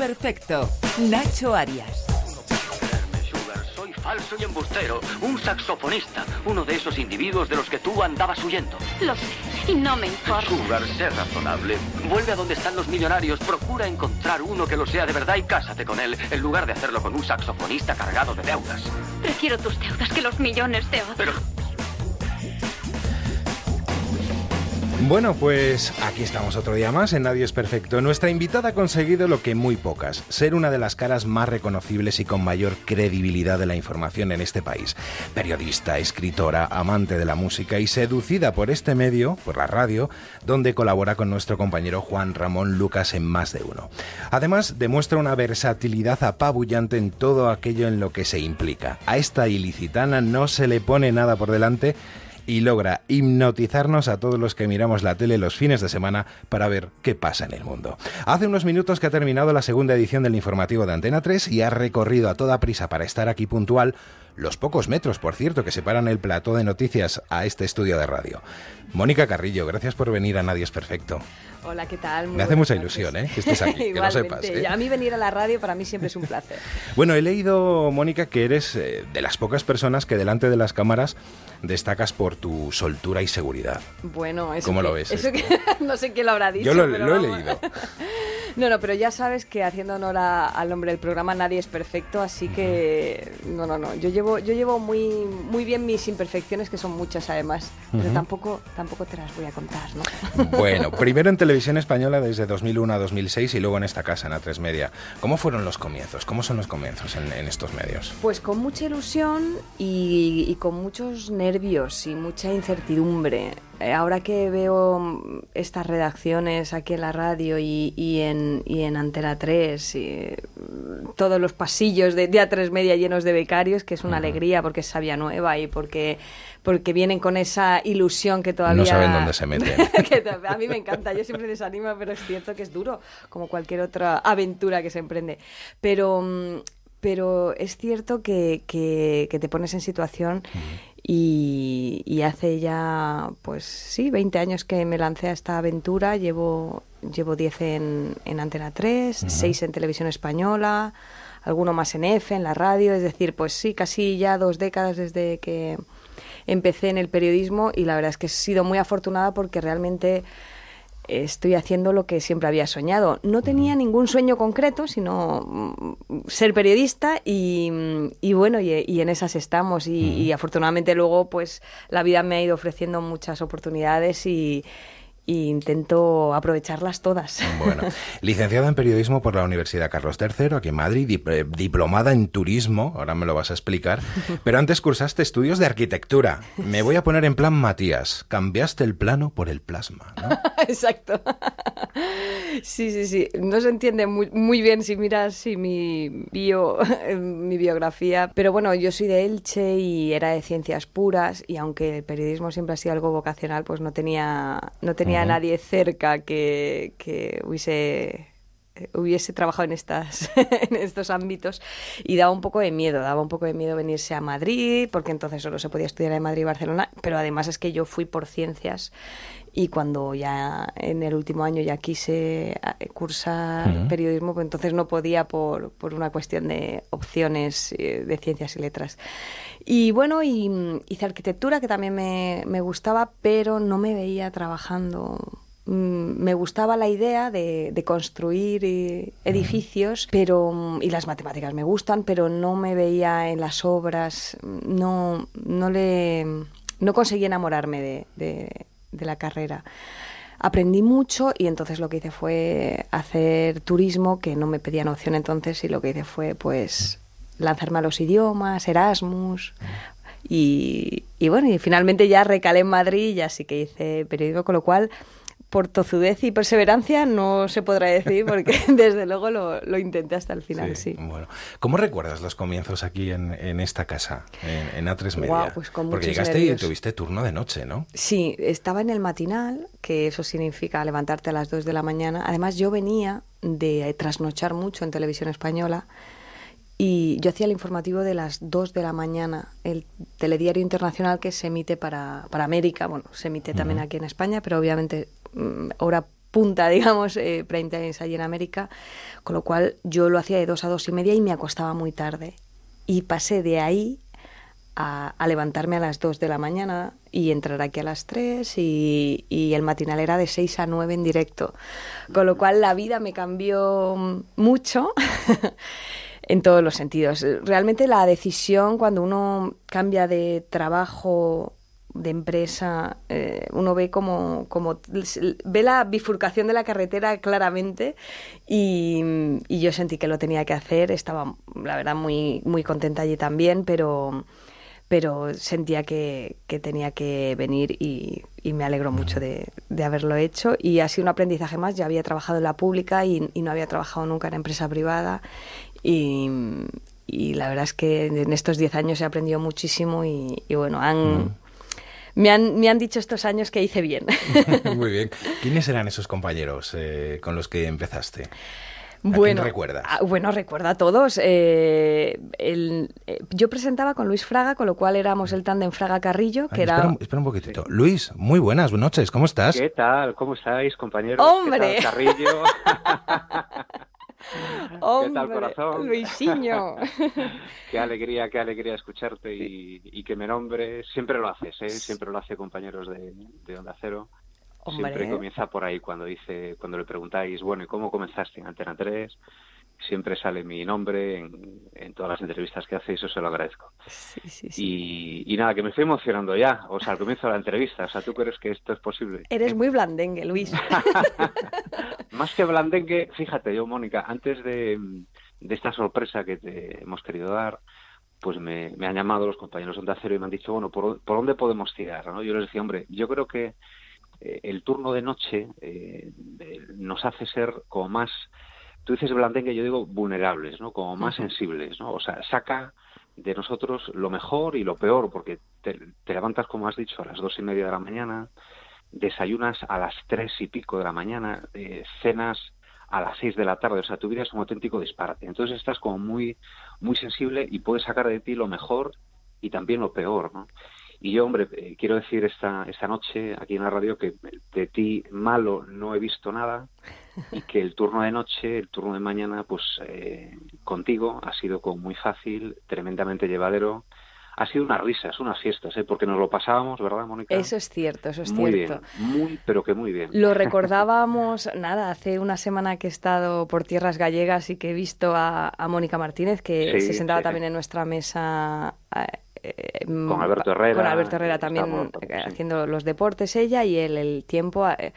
Perfecto. Nacho Arias. Soy falso y embustero, un saxofonista, uno de esos individuos de los que tú andabas huyendo. Lo sé, y no me importa. Sugar, sé razonable. Vuelve a donde están los millonarios, procura encontrar uno que lo sea de verdad y cásate con él, en lugar de hacerlo con un saxofonista cargado de deudas. Prefiero tus deudas que los millones de otros. Pero Bueno, pues aquí estamos otro día más en Nadie es Perfecto. Nuestra invitada ha conseguido lo que muy pocas, ser una de las caras más reconocibles y con mayor credibilidad de la información en este país. Periodista, escritora, amante de la música y seducida por este medio, por la radio, donde colabora con nuestro compañero Juan Ramón Lucas en más de uno. Además, demuestra una versatilidad apabullante en todo aquello en lo que se implica. A esta ilicitana no se le pone nada por delante y logra hipnotizarnos a todos los que miramos la tele los fines de semana para ver qué pasa en el mundo. Hace unos minutos que ha terminado la segunda edición del informativo de Antena 3 y ha recorrido a toda prisa para estar aquí puntual los pocos metros, por cierto, que separan el plató de noticias a este estudio de radio. Mónica Carrillo, gracias por venir a Nadie es Perfecto. Hola, ¿qué tal? Me hace mucha ilusión ¿eh? que estés aquí, que lo sepas. ¿eh? A mí venir a la radio para mí siempre es un placer. bueno, he leído, Mónica, que eres eh, de las pocas personas que delante de las cámaras destacas por tu soltura y seguridad. Bueno, eso ¿Cómo que, lo ves? Eso que, no sé quién lo habrá dicho. Yo lo, pero lo he leído. No, no, pero ya sabes que haciendo honor a- al nombre del programa nadie es perfecto, así que no, no, no. Yo llevo, yo llevo muy, muy bien mis imperfecciones, que son muchas además, pero tampoco, tampoco te las voy a contar, ¿no? Bueno, primero en televisión española desde 2001 a 2006 y luego en esta casa, en A3 Media. ¿Cómo fueron los comienzos? ¿Cómo son los comienzos en, en estos medios? Pues con mucha ilusión y, y con muchos nervios y mucha incertidumbre. Eh, Ahora que veo mm, estas redacciones aquí en la radio y, y en, y en Antena 3, y, mm, todos los pasillos de, de A3 Media llenos de becarios, que es una alegría porque es sabia nueva y porque, porque vienen con esa ilusión que todavía... No saben dónde se meten. que a mí me encanta, yo siempre les animo, pero es cierto que es duro, como cualquier otra aventura que se emprende. Pero, mm, pero es cierto que, que- que te pones en situación y, y hace ya, pues sí, 20 años que me lancé a esta aventura, llevo, llevo 10 en, en Antena 3, 6 en Televisión Española, alguno más en EFE, en la radio, es decir, pues sí, casi ya dos décadas desde que empecé en el periodismo y la verdad es que he sido muy afortunada porque realmente estoy haciendo lo que siempre había soñado. No tenía ningún sueño concreto, sino mm, ser periodista y, mm, y bueno, y, y en esas estamos. Y, y afortunadamente luego, pues la vida me ha ido ofreciendo muchas oportunidades y, intento aprovecharlas todas. Bueno, licenciada en periodismo por la Universidad Carlos III, aquí en Madrid, dip- eh, diplomada en turismo, ahora me lo vas a explicar, pero antes cursaste estudios de arquitectura. Me voy a poner en plan Matías, cambiaste el plano por el plasma, ¿no? Exacto. Sí, sí, sí. No se entiende muy, muy bien si miras si mi, bio, mi biografía. Pero bueno, yo soy de Elche y era de ciencias puras y aunque el periodismo siempre ha sido algo vocacional, pues no tenía, no tenía a nadie cerca que, que hubiese hubiese trabajado en estas en estos ámbitos. Y daba un poco de miedo, daba un poco de miedo venirse a Madrid, porque entonces solo se podía estudiar en Madrid y Barcelona, pero además es que yo fui por ciencias y cuando ya en el último año ya quise eh, cursar periodismo, pues entonces no podía por, por una cuestión de opciones eh, de ciencias y letras. Y bueno, y, mm, hice arquitectura, que también me, me gustaba, pero no me veía trabajando Mm, me gustaba la idea de, de construir eh, edificios, pero mm, y las matemáticas me gustan, pero no me veía en las obras, no, no le, no conseguí enamorarme de, de- de la carrera. Aprendí mucho y entonces lo que hice fue hacer turismo, que no me pedían opción entonces, y lo que hice fue pues lanzarme a los idiomas, Erasmus, y, y bueno, y finalmente ya recalé en Madrid y ya sí que hice periodismo, con lo cual por tozudez y perseverancia no se podrá decir porque desde luego lo, lo intenté hasta el final, sí. Bueno, ¿cómo recuerdas los comienzos aquí en, en esta casa, en, en A3 Media? Guau, pues con Porque llegaste nervios. y tuviste turno de noche, ¿no? Sí, estaba en el matinal, que eso significa levantarte a las 2 de la mañana. Además, yo venía de trasnochar mucho en televisión española y yo hacía el informativo de las 2 de la mañana, el telediario internacional que se emite para, para América. Bueno, se emite también aquí en España, pero obviamente mm, hora punta, digamos, eh, prime allí en América, con lo cual yo lo hacía de dos a dos y media y me acostaba muy tarde. Y pasé de ahí a, levantarme a las dos de la mañana y entrar aquí a las tres y, y, el matinal era de seis a nueve en directo. Con lo cual la vida me cambió mucho. en todos los sentidos. Realmente la decisión cuando uno cambia de trabajo de empresa, eh, uno ve como, como ve la bifurcación de la carretera claramente y, yo sentí que lo tenía que hacer, estaba la verdad muy, muy contenta allí también, pero, pero sentía que, tenía que venir y, me alegro mucho de, haberlo hecho. Y ha sido un aprendizaje más, ya había trabajado en la pública y, y no había trabajado nunca en empresa privada y, y la verdad es que en estos 10 años he aprendido muchísimo y, bueno, han, mm. me, han, me han dicho estos años que hice bien. Muy bien. ¿Quiénes eran esos compañeros eh, con los que empezaste? bueno, recuerdas? Ah, bueno, recuerdo a todos. Eh, el, eh, yo presentaba con Luis Fraga, con lo cual éramos el tándem Fraga-Carrillo, que era... Espera, un poquitito. Luis, muy buenas noches, ¿cómo estás? ¿Qué tal? ¿Cómo estáis, compañeros? ¡Hombre! Carrillo? ¿Qué tal, corazón? Luisinho. qué alegría, qué alegría escucharte y, que me nombre. Siempre lo haces, ¿eh? Siempre lo hace compañeros de, de Onda Cero. Siempre comienza por ahí cuando dice, cuando le preguntáis, bueno, ¿y cómo comenzaste en Antena 3? Siempre sale mi nombre en, todas las entrevistas que hace y eso se lo agradezco. Y, nada, que me estoy emocionando ya, o sea, al comienzo de la entrevista, o sea, ¿tú crees que esto es posible? Eres muy blandengue, Luis. Más que blandengue, fíjate, yo, Mónica, antes de, esta sorpresa que te hemos querido dar, pues me, han llamado los compañeros de Onda Cero y me han dicho, bueno, ¿por, dónde podemos tirar? ¿no? Yo les decía, hombre, yo creo que eh, el turno de noche eh, nos hace ser como más tú dices blandengue, yo digo vulnerables, ¿no? Como más sensibles, ¿no? O sea, saca de nosotros lo mejor y lo peor, porque te, levantas, como has dicho, a las dos y media de la mañana, desayunas a las tres y pico de la mañana, eh, cenas a las seis de la tarde, o sea, tu vida es un auténtico disparate. Entonces estás como muy, muy sensible y puedes sacar de ti lo mejor y también lo peor, ¿no? Y yo, hombre, eh, quiero decir esta, esta noche aquí en la radio que de ti malo no he visto nada y que el turno de noche, el turno de mañana, pues eh, contigo ha sido como muy fácil, tremendamente llevadero. Ha sido una risa, es unas fiestas, ¿eh? porque nos lo pasábamos, ¿verdad, Mónica? Eso es cierto, eso es muy cierto. Bien, muy, pero que muy bien. Lo recordábamos, nada, hace una semana que he estado por tierras gallegas y que he visto a, Mónica Martínez, que se sentaba también en nuestra mesa eh, con Alberto Herrera. Con Alberto Herrera también haciendo los deportes, ella y él el tiempo. Eh,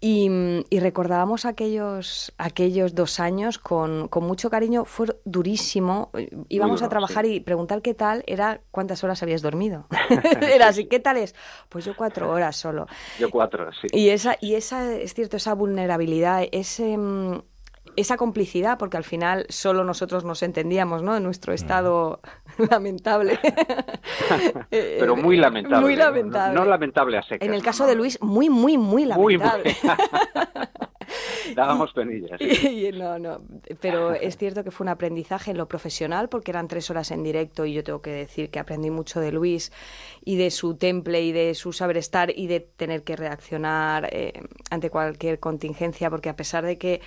y, recordábamos aquellos, aquellos dos años con, con mucho cariño. Fue durísimo. Íbamos a trabajar y preguntar qué tal era cuántas horas habías dormido. era así, ¿qué tal es? Pues yo cuatro horas solo. Yo cuatro, sí. Y esa, y esa es cierto, esa vulnerabilidad, ese esa complicidad, porque al final solo nosotros nos entendíamos, ¿no? En nuestro estado lamentable. Pero muy lamentable. Muy lamentable. No, lamentable a secas. En el caso de Luis, muy, muy, muy lamentable. Dábamos penillas. no, no. Pero es cierto que fue un aprendizaje en lo profesional, porque eran tres horas en directo y yo tengo que decir que aprendí mucho de Luis y de su temple y de su saber estar y de tener que reaccionar eh, ante cualquier contingencia, porque a pesar de que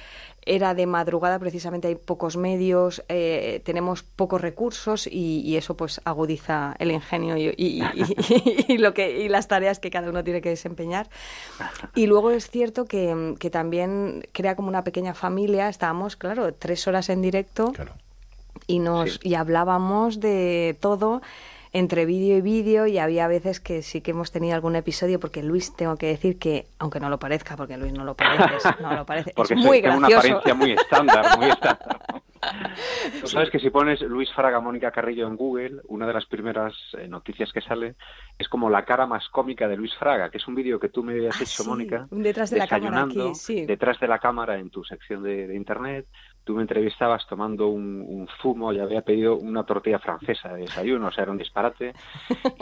era de madrugada, precisamente hay pocos medios, eh, tenemos pocos recursos y, eso pues agudiza el ingenio y, lo que, y las tareas que cada uno tiene que desempeñar. Y luego es cierto que, también crea como una pequeña familia, estábamos, claro, tres horas en directo y, nos, y hablábamos de todo entre vídeo y vídeo y había veces que sí que hemos tenido algún episodio porque Luis tengo que decir que aunque no lo parezca porque Luis no lo parece no lo parece porque es muy gracioso una apariencia muy estándar muy estándar. Tú sabes que si pones Luis Fraga Mónica Carrillo en Google, una de las primeras eh, noticias que sale es como la cara más cómica de Luis Fraga, que es un vídeo que tú me habías ah, hecho, Mónica, detrás de la cámara aquí, detrás de la cámara en tu sección de, internet, tú me entrevistabas tomando un, un, fumo y había pedido una tortilla francesa de desayuno, o sea, era un disparate.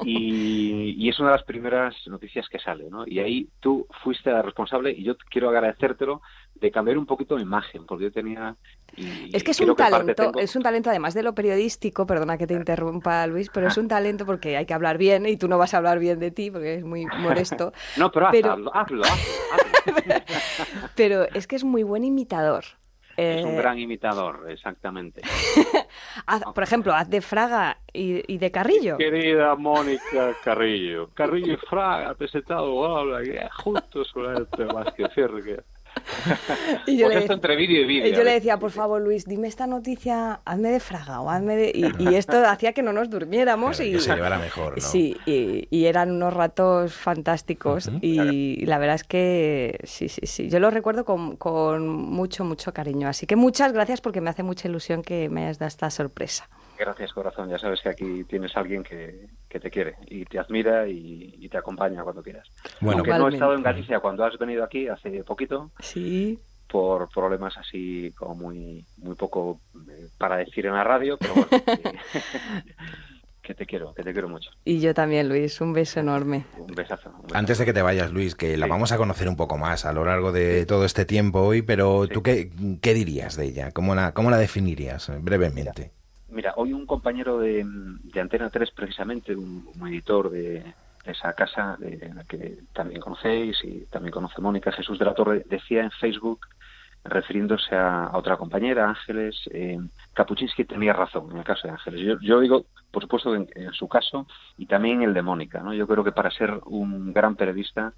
Y, y, es una de las primeras noticias que sale, ¿no? Y ahí tú fuiste la responsable y yo quiero agradecértelo de cambiar un poquito la imagen, porque yo tenía... Y es que es un talento, es un talento además de lo periodístico, perdona que te interrumpa Luis, pero es un talento porque hay que hablar bien y tú no vas a hablar bien de ti porque es muy modesto. no, pero, pero... hazlo, hazlo, hazlo. pero es que es muy buen imitador. Es un gran imitador, exactamente. por ejemplo, haz de Fraga y, y, de Carrillo. Querida Mónica Carrillo, Carrillo y Fraga, presentado, habla, justo sobre este más que cierre que y yo, le, entre vídeo y, vídeo, y yo le decía, por favor, Luis, dime esta noticia, hazme de fraga o hazme de... Y, esto hacía que no nos durmiéramos Claro, y... que se llevara mejor, ¿no? Sí, y, y eran unos ratos fantásticos Ujú. y la verdad es que sí, sí, sí. Yo lo recuerdo con, con mucho, mucho cariño. Así que muchas gracias porque me hace mucha ilusión que me hayas dado esta sorpresa. Gracias, corazón. Ya sabes que aquí tienes a alguien que, que te quiere y te admira y, y te acompaña cuando quieras. Bueno, Aunque no he estado en Galicia cuando has venido aquí hace poquito Sí. por problemas así como muy muy poco eh, para decir en la radio, pero bueno, que, te quiero, que te quiero mucho. Y yo también, Luis. Un beso enorme. Un besazo. un besazo. Antes de que te vayas, Luis, que la Sí. vamos a conocer un poco más a lo largo de todo este tiempo hoy, pero Sí. ¿tú qué, qué dirías de ella? ¿Cómo la, cómo la definirías brevemente? Mira, hoy un compañero de, Antena 3, precisamente, un, editor de, esa casa, de la que también conocéis y también conoce Mónica, Jesús de la Torre, decía en Facebook, refiriéndose a, otra compañera, Ángeles, eh, Kapuczynski tenía razón en el caso de Ángeles. Yo, yo digo, por supuesto, en, en su caso y también el de Mónica. ¿no? Yo creo que para ser un gran periodista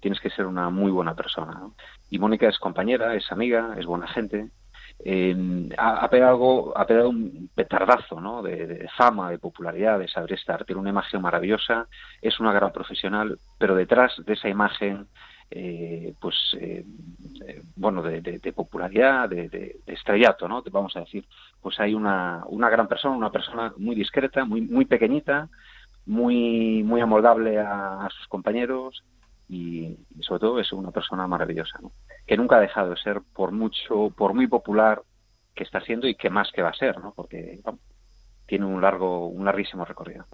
tienes que ser una muy buena persona. ¿no? Y Mónica es compañera, es amiga, es buena gente, eh, ha, pegado, ha pegado un petardazo ¿no? de, fama, de popularidad, de saber estar. Tiene una imagen maravillosa, es una gran profesional, pero detrás de esa imagen, eh, pues, eh, eh, bueno, de, de- popularidad, de, estrellato, ¿no? Vamos a decir, pues hay una, una gran persona, una persona muy discreta, muy, muy pequeñita, muy, muy amoldable a sus compañeros y, y sobre todo es una persona maravillosa, ¿no? que nunca ha dejado de ser por mucho, por muy popular que está siendo y que más que va a ser, ¿no? Porque tiene un largo, un larguísimo recorrido.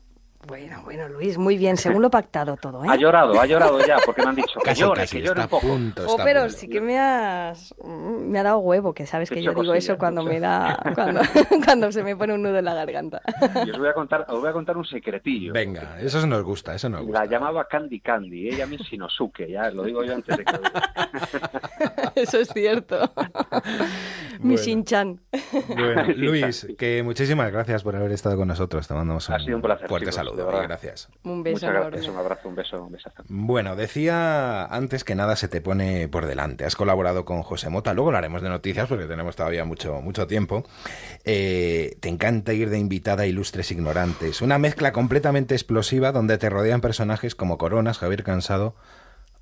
Bueno, bueno, Luis, muy bien. Según lo pactado todo, ¿eh? Ha llorado, ha llorado ya, porque me han dicho que llore, que llore un poco. a punto. Oh, pero punto. sí que me has me ha dado huevo, que sabes que yo digo eso cuando me da cuando, cuando se me pone un nudo en la garganta. Y os voy a contar, os voy a contar un secretillo. Venga, eso nos gusta, eso nos gusta. La llamaba Candy Candy, ella misma Shinosuke, ya lo digo yo antes de que lo diga. Eso es cierto. Mi Bueno. Shin-chan. Bueno, Luis, que muchísimas gracias por haber estado con nosotros. Te mandamos un, Ha sido un placer, fuerte chicos, saludo gracias. Un beso Muchas enorme. gracias, un abrazo, un beso, un besazo. Bueno, decía antes que nada se te pone por delante. Has colaborado con José Mota, luego hablaremos de noticias porque tenemos todavía mucho, mucho tiempo. Eh, te encanta ir de invitada a ilustres ignorantes. Una mezcla completamente explosiva donde te rodean personajes como Coronas, Javier Cansado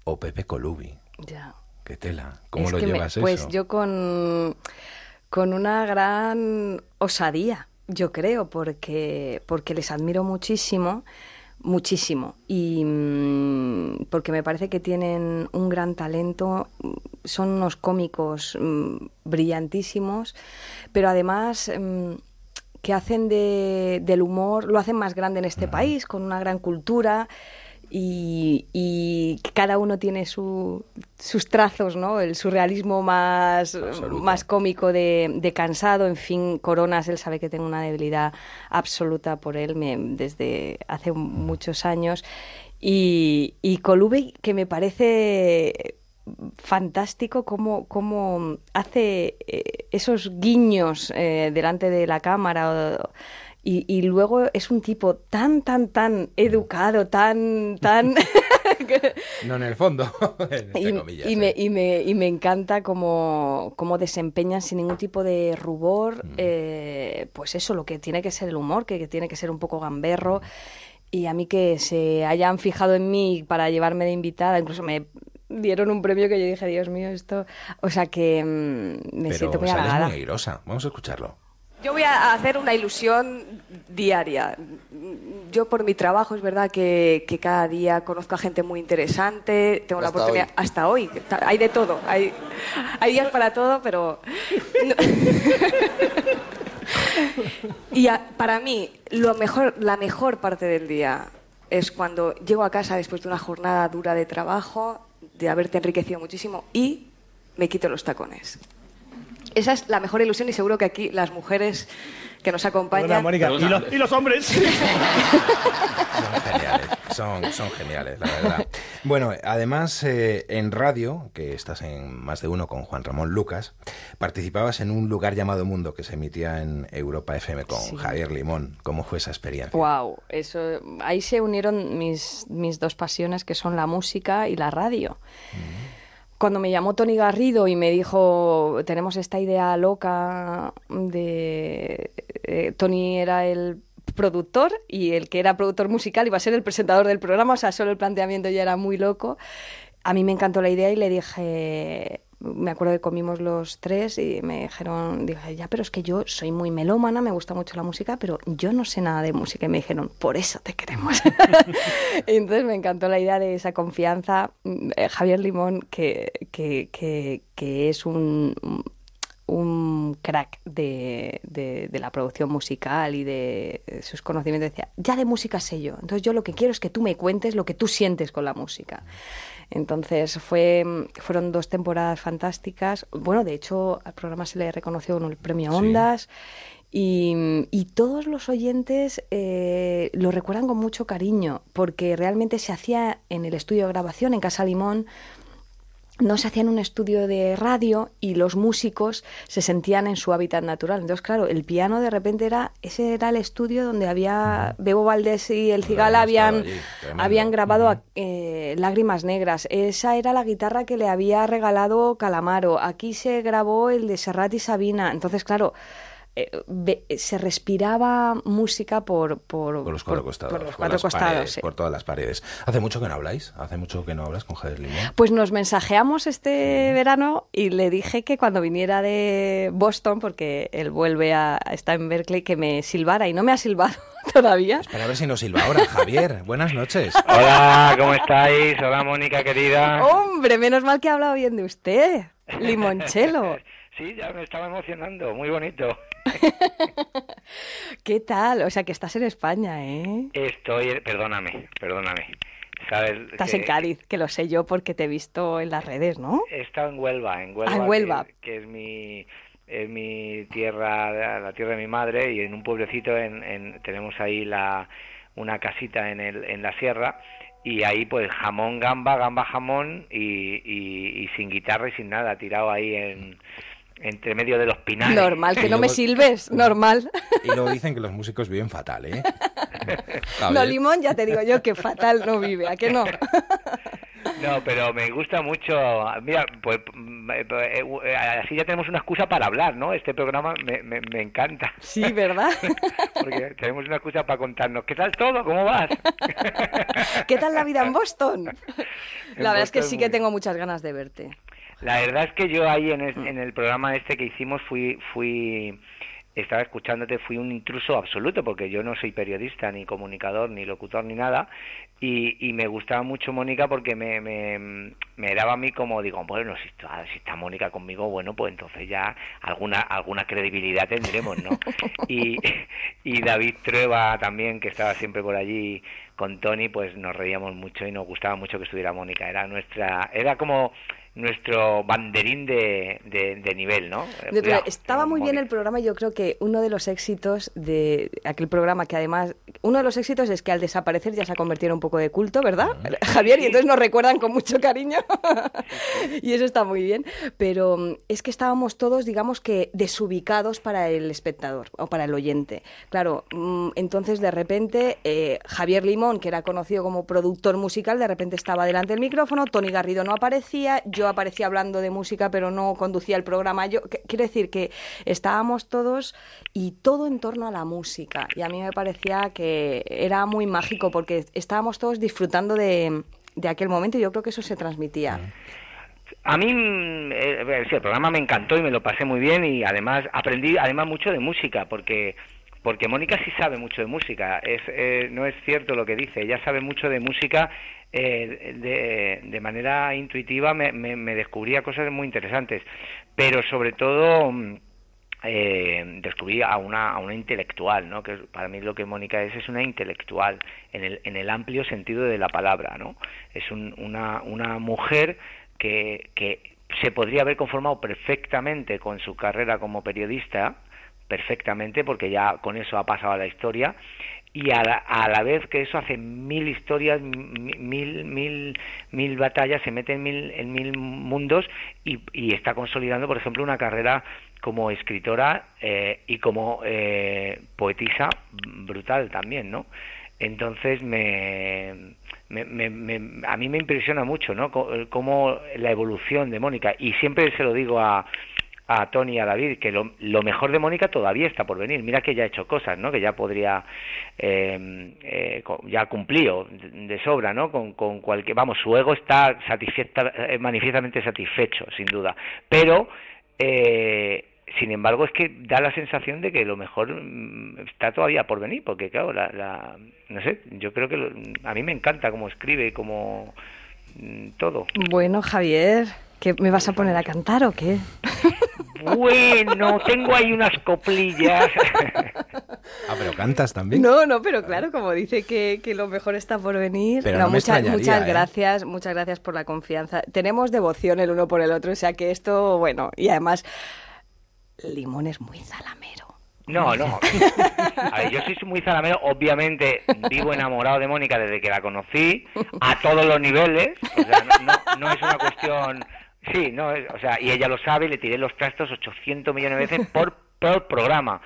o Pepe Colubi. Ya. ¿Qué tela? ¿Cómo Es lo me- llevas Pues eso? yo con, con una gran osadía, yo creo, porque, porque les admiro muchísimo, muchísimo. Y mm, porque me parece que tienen un gran talento, mm, son unos cómicos mm, brillantísimos, pero además... mm, que hacen de, del humor, lo hacen más grande en este país, con una gran cultura y, cada uno tiene su, sus trazos, ¿no? El surrealismo más, Absoluto. más cómico de, de cansado, en fin, Coronas, él sabe que tengo una debilidad absoluta por él me- desde hace muchos años y, y Colubi, que me parece fantástico cómo, cómo hace eh, esos guiños eh, delante de la cámara o- y, y luego es un tipo tan, tan, tan educado, tan, tan... No en el fondo, entre y, comillas, y eh. me, y, me, y me encanta cómo, cómo desempeñan sin ningún tipo de rubor, Mm. eh, pues eso, lo que tiene que ser el humor, que, que tiene que ser un poco gamberro. Y a mí que se hayan fijado en mí para llevarme de invitada, incluso me dieron un premio que yo dije, Dios mío, esto... O sea que mm, me Pero siento muy halagada. muy airosa. Vamos a escucharlo. Yo voy a hacer una ilusión diaria. yo por mi trabajo es verdad que, que cada día conozco a gente muy interesante, tengo la Hasta oportunidad, hoy. hasta hoy, hay de todo, hay, hay días para todo, pero... no- y a- para mí, lo mejor, la mejor parte del día es cuando llego a casa después de una jornada dura de trabajo, de haberte enriquecido muchísimo y me quito los tacones. Esa es la mejor ilusión y seguro que aquí las mujeres que nos acompañan... Perdona, Mónica. ¿Y los, y los hombres? Son geniales, son, son geniales, la verdad. Bueno, además eh, en radio, que estás en más de uno con Juan Ramón Lucas, participabas en un lugar llamado Mundo que se emitía en Europa FM con Sí. Javier Limón. ¿Cómo fue esa experiencia? Wow, eso, ahí se unieron mis, mis dos pasiones que son la música y la radio. Cuando me llamó Tony Garrido y me dijo, tenemos esta idea loca de... eh, Tony era el productor y el que era productor musical iba a ser el presentador del programa, o sea, solo el planteamiento ya era muy loco. A mí me encantó la idea y le dije, me acuerdo que comimos los tres y me dijeron, dije, ya, pero es que yo soy muy melómana, me gusta mucho la música, pero yo no sé nada de música. Y me dijeron, por eso te queremos. Entonces me encantó la idea de esa confianza. Eh, Javier Limón, que, que, que, que es un, un crack de, de- de la producción musical y de sus conocimientos, decía, ya de música sé yo. Entonces yo lo que quiero es que tú me cuentes lo que tú sientes con la música. Entonces fue, fueron dos temporadas fantásticas. Bueno, de hecho al programa se le reconoció con el premio Sí. Ondas. Y, y todos los oyentes eh, lo recuerdan con mucho cariño, porque realmente se hacía en el estudio de grabación, en Casa Limón, no se hacía en un estudio de radio y los músicos se sentían en su hábitat natural. Entonces, claro, el piano de repente era, ese era el estudio donde había Bebo Valdés y el Cigala Habían habían, allí, grabado a- eh, Lágrimas Negras. Esa era la guitarra que le había regalado Calamaro. Aquí se grabó el de Serrat y Sabina. Entonces, claro, se respiraba música por, por, Por los cuatro costados. por los por cuatro las costados, paredes, sí. por todas las paredes. ¿Hace mucho que no habláis? ¿Hace mucho que no hablas con Javier Limón? Pues nos mensajeamos este verano y le dije que cuando viniera de Boston, porque él vuelve a está en Berkeley, que me silbara y no me ha silbado todavía. Espera a ver si nos silba ahora. Javier, buenas noches. Hola, ¿cómo estáis? Hola, Mónica, querida. Hombre, menos mal que ha hablado bien de usted, limonchelo. Sí, ya me estaba emocionando, muy bonito. ¿Qué tal? O sea, que estás en España, ¿eh? Estoy, perdóname, perdóname. Sabes Estás que en Cádiz, que lo sé yo porque te he visto en las redes, ¿no? He estado en Huelva, en Huelva, Ah, en Huelva. Que, que es mi es mi tierra, la tierra de mi madre y en un pueblecito en, en- tenemos ahí la una casita en el en la sierra y ahí pues jamón gamba, gamba jamón y, y, y sin guitarra y sin nada, tirado ahí en entre medio de los pinares. Normal, que Y no me silbes, normal. Y luego dicen que los músicos viven fatal, ¿eh? No, Javier. Limón, ya te digo yo que fatal no vive, ¿a qué no? No, pero me gusta mucho. Mira, pues mm, eh, eh, eh, así ya tenemos una excusa para hablar, ¿no? Este programa me, me, me encanta. Sí, ¿verdad? Porque tenemos una excusa para contarnos. ¿Qué tal todo? ¿Cómo vas? ¿Qué tal la vida en Boston? La verdad es que sí muy que tengo muchas ganas de verte. La verdad es que yo ahí en, es- Mm. en el programa este que hicimos fui, fui, estaba escuchándote, fui un intruso absoluto porque yo no soy periodista, ni comunicador, ni locutor, ni nada. Y, y me gustaba mucho Mónica porque me, me, me daba a mí como, digo, bueno, si está, si está Mónica conmigo, bueno, pues entonces ya alguna, alguna credibilidad tendremos, ¿no? Y, y David Trueba también, que estaba siempre por allí con Tony, pues nos reíamos mucho y nos gustaba mucho que estuviera Mónica. Era nuestra, era como nuestro banderín de, de, de nivel, ¿no? Cuidado, estaba muy bien el programa. Yo creo que uno de los éxitos de aquel programa, que además, uno de los éxitos es que al desaparecer ya se ha convertido en un poco de culto, ¿verdad? Javier, y entonces nos recuerdan con mucho cariño. y eso está muy bien. Pero mm, es que estábamos todos, digamos que, desubicados para el espectador o para el oyente. Claro, mm, entonces de repente eh, Javier Limón, que era conocido como productor musical, de repente estaba delante del micrófono, Tony Garrido no aparecía, yo aparecía hablando de música, pero no conducía el programa. Yo, quiero decir que estábamos todos y todo en torno a la música. Y a mí me parecía que era muy mágico porque estábamos todos disfrutando de, de aquel momento y yo creo que eso se transmitía. A mí, mm, eh, el programa me encantó y me lo pasé muy bien y además aprendí además mucho de música porque porque Mónica sí sabe mucho de música, es, eh, no es cierto lo que dice, ella sabe mucho de música, eh, de, manera intuitiva me, me, descubría cosas muy interesantes, pero sobre todo mm, eh, descubrí a una, a una intelectual, ¿no? que para mí lo que Mónica es es una intelectual en el, en el amplio sentido de la palabra, ¿no? es un, una, una mujer que, que se podría haber conformado perfectamente con su carrera como periodista, perfectamente, porque ya con eso ha pasado a la historia, y a la, a la vez que eso hace mil historias, mil, mil, mil batallas, se mete en mil, en mil mundos y, y está consolidando, por ejemplo, una carrera como escritora eh, y como eh, poetisa brutal también, ¿no? Entonces me, me, me, a mí me impresiona mucho, ¿no? Cómo la evolución de Mónica y siempre se lo digo a, a Tony y a David que lo, lo, mejor de Mónica todavía está por venir. Mira que ya ha hecho cosas, ¿no? Que ya podría, eh, eh, ya cumplió de sobra, ¿no? Con, con cualquier, vamos, su ego está eh, manifiestamente satisfecho, sin duda. Pero, eh, sin embargo, es que da la sensación de que lo mejor mm, está todavía por venir, porque claro, la, la no sé, yo creo que lo, a mí me encanta cómo escribe cómo mm, todo. Bueno, Javier, ¿qué me vas a poner a cantar o qué? Bueno, tengo ahí unas coplillas. Ah, pero cantas también. No, no, pero claro, como dice que, que lo mejor está por venir. Pero no, no muchas, muchas ¿eh? gracias, muchas gracias por la confianza. Tenemos devoción el uno por el otro, o sea que esto, bueno, y además, Limón es muy zalamero. No, no. A ver, yo soy muy zalamero, obviamente vivo enamorado de Mónica desde que la conocí, a todos los niveles, o sea, no, no, no es una cuestión Sí, no, o sea, y ella lo sabe, le tiré los trastos 800 millones de veces por, por programa.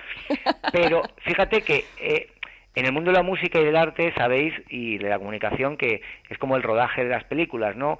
Pero fíjate que eh, en el mundo de la música y del arte sabéis, y de la comunicación, que es como el rodaje de las películas, ¿no?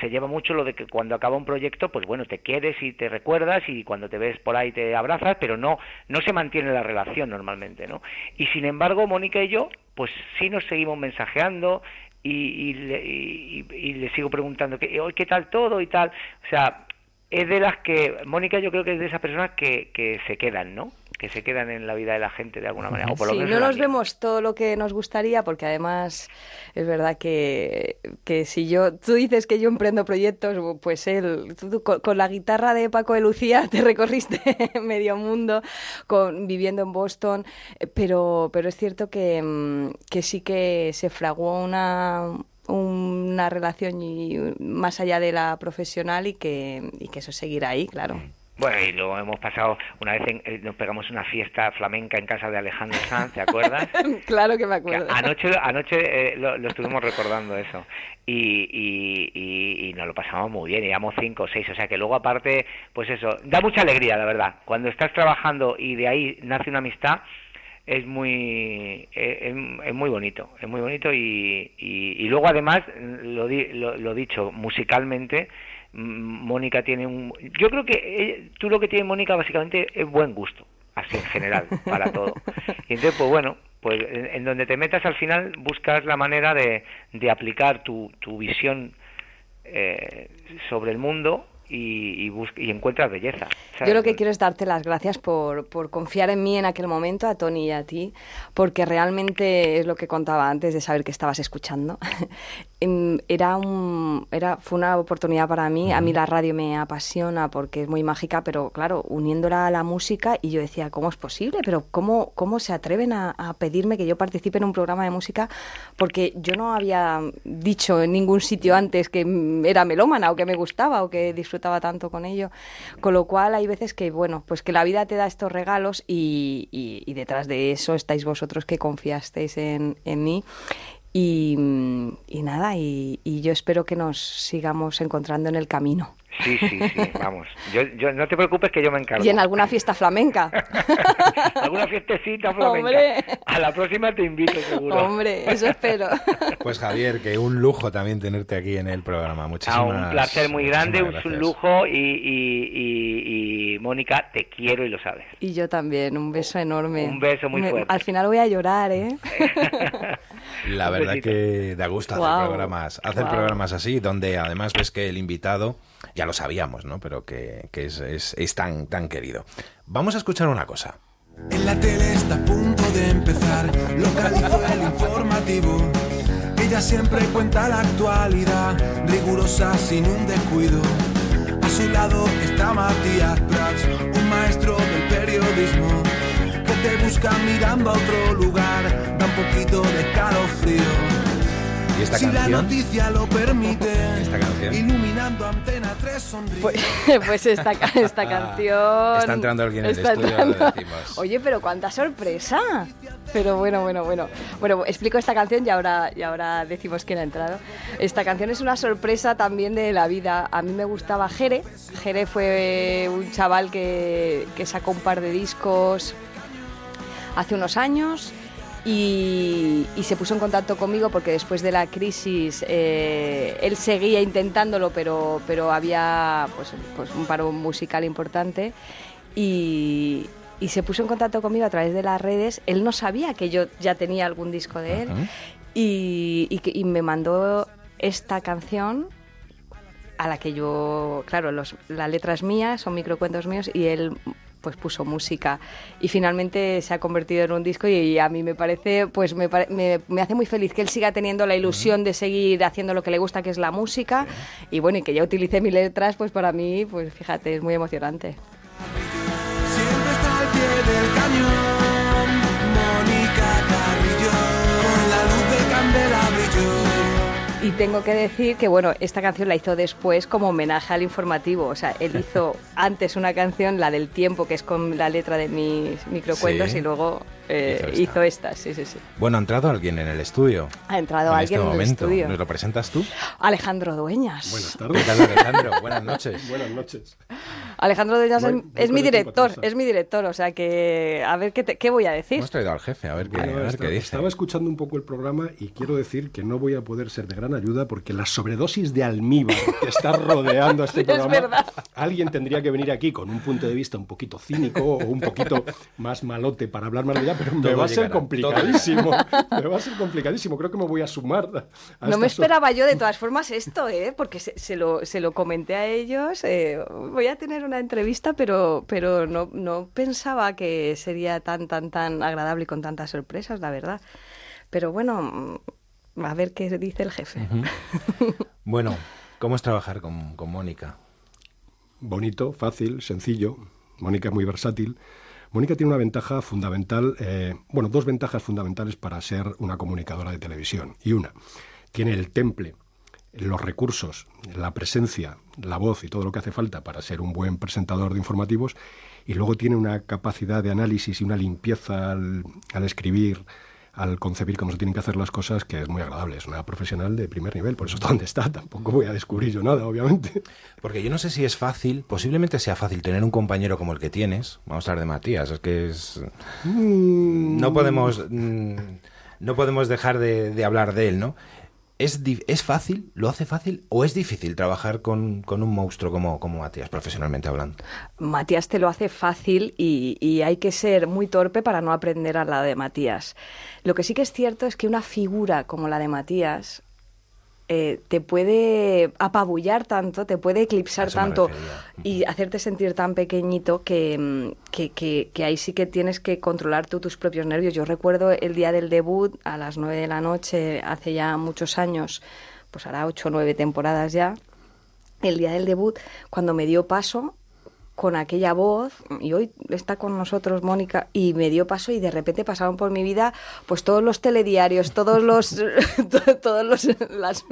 Se lleva mucho lo de que cuando acaba un proyecto, pues bueno, te quieres y te recuerdas y cuando te ves por ahí te abrazas, pero no, no se mantiene la relación normalmente, ¿no? Y sin embargo, Mónica y yo, pues sí nos seguimos mensajeando, y, y, le, y, y, le sigo preguntando ¿qué, qué tal todo y tal. O sea, es de las que, Mónica yo creo que es de esas personas que, que se quedan, ¿no? Que se quedan en la vida de la gente de alguna manera. O por sí, no nos vemos todo lo que nos gustaría, porque además es verdad que, que si yo, tú dices que yo emprendo proyectos, pues él, tú, con, con, la guitarra de Paco de Lucía te recorriste medio mundo con, viviendo en Boston, pero, pero es cierto que, que sí que se fraguó una, una relación y más allá de la profesional y que, y que eso seguirá ahí, claro. Bueno, y luego hemos pasado, una vez en, eh, nos pegamos una fiesta flamenca en casa de Alejandro Sanz, ¿te acuerdas? claro que me acuerdo. Que anoche anoche eh, lo, lo, estuvimos recordando eso. Y, y, y, y, nos lo pasamos muy bien, íbamos cinco o seis, o sea que luego aparte, pues eso, da mucha alegría, la verdad. Cuando estás trabajando y de ahí nace una amistad, es muy es, es, muy bonito es muy bonito y, y, y luego además lo, di, lo, lo dicho musicalmente Mónica tiene un yo creo que ella, tú lo que tiene Mónica básicamente es buen gusto así en general para todo y entonces pues bueno pues en, en, donde te metas al final buscas la manera de, de aplicar tu, tu visión eh, sobre el mundo y, y, y encuentras belleza. ¿sabes? Yo lo que quiero es darte las gracias por, por, confiar en mí en aquel momento, a Tony y a ti, porque realmente es lo que contaba antes de saber que estabas escuchando. Era un, era, fue una oportunidad para mí. A mí la radio me apasiona porque es muy mágica, pero claro, uniéndola a la música y yo decía, ¿cómo es posible? Pero ¿cómo, cómo se atreven a, a pedirme que yo participe en un programa de música? Porque yo no había dicho en ningún sitio antes que era melómana o que me gustaba o que disfrutaba tanto con ello. Con lo cual hay veces que, bueno, pues que la vida te da estos regalos y, y, y detrás de eso estáis vosotros que confiasteis en, en mí. Y, y, nada, y, y, yo espero que nos sigamos encontrando en el camino. Sí, sí, sí, vamos. Yo, yo, no te preocupes que yo me encargo. Y en alguna fiesta flamenca. alguna fiestecita flamenca. Hombre. A la próxima te invito, seguro. Hombre, eso espero. Pues Javier, que un lujo también tenerte aquí en el programa. Muchísimas ah, Un placer muy grande, un lujo y, y, y, y, Mónica, te quiero y lo sabes. Y yo también, un beso enorme. Un beso muy fuerte. Me, al final voy a llorar, ¿eh? La verdad que da gusto hacer wow. programas, hacer wow. programas así, donde además ves que el invitado, ya lo sabíamos, ¿no? Pero que, que es, es, es tan, tan querido. Vamos a escuchar una cosa. En la tele está a punto de empezar, localizó el informativo. Ella siempre cuenta la actualidad, rigurosa sin un descuido. A su lado está Matías Prats, un maestro del periodismo, te busca mirando a otro lugar, da un poquito de escalofrío. ¿Y esta si la canción? noticia lo permite, ¿Esta canción? iluminando Antena 3 sonríe. Pues, pues esta, esta canción. Está entrando alguien en el estudio, entrando- lo decimos. Oye, pero cuánta sorpresa. Pero bueno, bueno, bueno. Bueno, explico esta canción y ahora, y ahora decimos quién ha entrado. Esta canción es una sorpresa también de la vida. A mí me gustaba Jere. Jere fue un chaval que, que sacó un par de discos hace unos años y, y se puso en contacto conmigo porque después de la crisis eh, él seguía intentándolo, pero, pero había pues, pues un paro musical importante y, y se puso en contacto conmigo a través de las redes. Él no sabía que yo ya tenía algún disco de él y me mandó esta canción a la que yo, claro, los, la letra es mía, son microcuentos míos y él pues puso música y finalmente se ha convertido en un disco y, a mí me parece, pues me, pare- me, me hace muy feliz que él siga teniendo la ilusión de seguir haciendo lo que le gusta, que es la música. Y bueno, y que ya utilice mis letras, pues para mí, pues fíjate, es muy emocionante. Siempre está al pie del cañón, Y tengo que decir que, bueno, esta canción la hizo después como homenaje al informativo. O sea, él hizo antes una canción, la del tiempo, que es con la letra de mis microcuentos, Sí. y luego eh, Hizo esta. hizo esta. Sí, sí, sí. Bueno, ha entrado alguien en el estudio. Ha entrado en alguien este en el estudio. ¿Nos lo presentas tú? Alejandro Dueñas. Buenas ¿Qué tardes. tal, Alejandro? Buenas noches. Buenas noches. Alejandro Dueñas es, es mi director, es mi director, o sea que a ver qué, te- qué voy a decir. Hemos traído al jefe, a ver qué, a Bueno, ver esta- qué dice. Estaba escuchando un poco el programa y quiero decir que no voy a poder ser de gran ayuda porque la sobredosis de almíbar que está rodeando a este Es programa, verdad. alguien tendría que venir aquí con un punto de vista un poquito cínico o un poquito más malote para hablar más de ella, pero me Todo va a ser complicadísimo. Me va a ser complicadísimo. Creo que me voy a sumar. a No me esperaba yo de todas formas esto, ¿eh? porque se, se lo, se lo comenté a ellos. eh, voy a tener una entrevista, pero, pero no, no pensaba que sería tan, tan, tan agradable y con tantas sorpresas, la verdad. Pero bueno, mm, a ver qué dice el jefe. Bueno, ¿cómo es trabajar con, con Mónica? bonito, fácil, sencillo. Mónica es muy versátil. Mónica tiene una ventaja fundamental, eh, bueno, dos ventajas fundamentales para ser una comunicadora de televisión. Y una, tiene el temple, los recursos, la presencia, la voz y todo lo que hace falta para ser un buen presentador de informativos. Y luego tiene una capacidad de análisis y una limpieza al, al escribir, al concebir cómo se tienen que hacer las cosas, que es muy agradable. Es una profesional de primer nivel, por eso está donde está. Tampoco voy a descubrir yo nada, obviamente. Porque yo no sé si es fácil, posiblemente sea fácil tener un compañero como el que tienes. Vamos a hablar de Matías, es que es... No podemos, mm, no podemos dejar de, de hablar de él, ¿no? ¿Es, ¿Es fácil? ¿Lo hace fácil? ¿O es difícil trabajar con, con un monstruo como, como Matías, profesionalmente hablando? Matías te lo hace fácil y, y hay que ser muy torpe para no aprender al lado de Matías. Lo que sí que es cierto es que una figura como la de Matías eh, te puede apabullar tanto, te puede eclipsar tanto y hacerte sentir tan pequeñito que, mm, que, que- que ahí sí que tienes que controlar tú tus propios nervios. Yo recuerdo el día del debut a las nueve de la noche, hace ya muchos años, pues hará ocho o nueve temporadas ya, el día del debut, cuando me dio paso con aquella voz, y hoy está con nosotros Mónica, y me dio paso y de repente pasaron por mi vida pues todos los telediarios, todos los, to- todos los, las-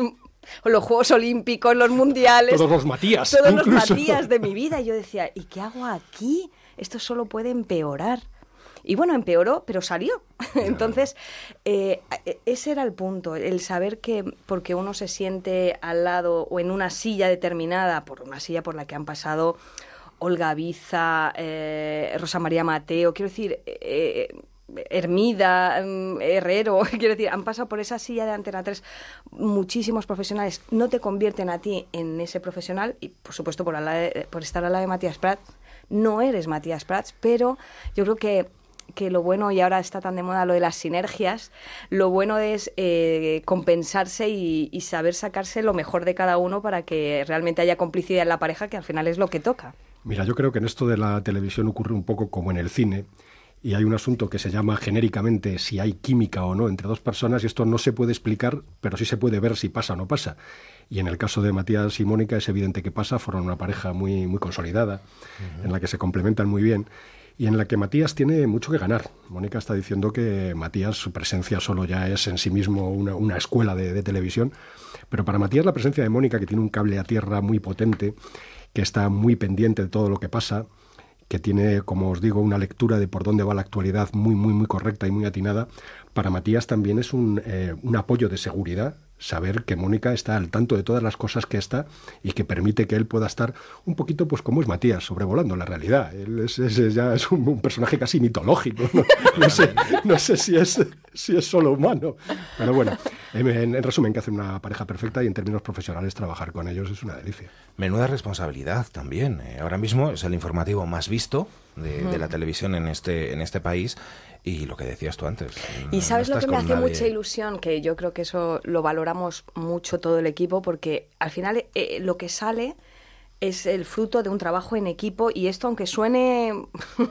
los Juegos Olímpicos, los Mundiales. Todos los Matías, Todos los. Matías de mi vida. Y yo decía, ¿y qué hago aquí? Esto solo puede empeorar. Y bueno, empeoró, pero salió. Entonces, eh, ese era el punto, el saber que porque uno se siente al lado o en una silla determinada, por una silla por la que han pasado Olga Biza, eh, Rosa María Mateo, quiero decir, eh, Hermida, mm, Herrero, quiero decir, han pasado por esa silla de Antena 3 muchísimos profesionales, no te convierten a ti en ese profesional y por supuesto por, de- por estar al lado de Matías Prats, no eres Matías Prats, pero yo creo que que lo bueno, y ahora está tan de moda lo de las sinergias, lo bueno es eh, compensarse y, y saber sacarse lo mejor de cada uno para que realmente haya complicidad en la pareja, que al final es lo que toca. Mira, yo creo que en esto de la televisión ocurre un poco como en el cine y hay un asunto que se llama genéricamente si hay química o no entre dos personas y esto no se puede explicar, pero sí se puede ver si pasa o no pasa. Y en el caso de Matías y Mónica es evidente que pasa, fueron una pareja muy, muy consolidada, en la que se complementan muy bien y en la que Matías tiene mucho que ganar. Mónica está diciendo que Matías, su presencia solo ya es en sí mismo una, escuela de, de televisión, pero para Matías la presencia de Mónica, que tiene un cable a tierra muy potente, que está muy pendiente de todo lo que pasa, que tiene, como os digo, una lectura de por dónde va la actualidad muy, muy, muy correcta y muy atinada, para Matías también es un, eh, un apoyo de seguridad saber que Mónica está al tanto de todas las cosas que está y que permite que él pueda estar un poquito, pues como es Matías, sobrevolando la realidad. Él es, ya es un, personaje casi mitológico. ¿no? sé, no sé si, es, si es solo humano. Pero bueno, en, resumen, que hacen una pareja perfecta y en términos profesionales trabajar con ellos es una delicia. Menuda responsabilidad también. Eh. Ahora mismo es el informativo más visto de, de la televisión en este, en este país y lo que decías tú antes. Y sabes lo que me hace mucha ilusión, que yo creo que eso lo valoramos mucho todo el equipo, porque al final eh, lo que sale es el fruto de un trabajo en equipo y esto, aunque suene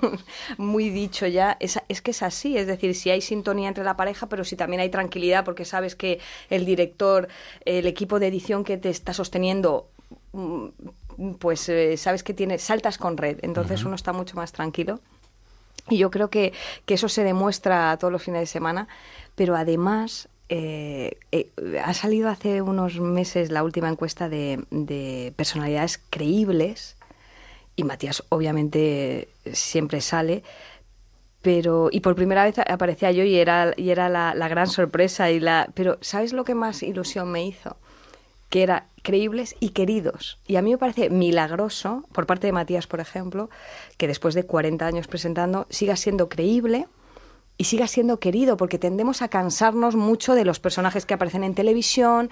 muy dicho ya, es, es, que es así. Es decir, si hay sintonía entre la pareja, pero si también hay tranquilidad porque sabes que el director, el equipo de edición que te está sosteniendo mm, pues eh, sabes que tiene saltas con red, entonces uno está mucho más tranquilo. Y yo creo que, eso se demuestra todos los fines de semana, pero además eh, eh, ha salido hace unos meses la última encuesta de, personalidades creíbles. Y Matías obviamente siempre sale, pero y por primera vez aparecía yo y era, y era la, la gran sorpresa y la pero ¿sabes lo que más ilusión me hizo? que era creíbles y queridos. Y a mí me parece milagroso, por parte de Matías, por ejemplo, que después de 40 años presentando siga siendo creíble y siga siendo querido, porque tendemos a cansarnos mucho de los personajes que aparecen en televisión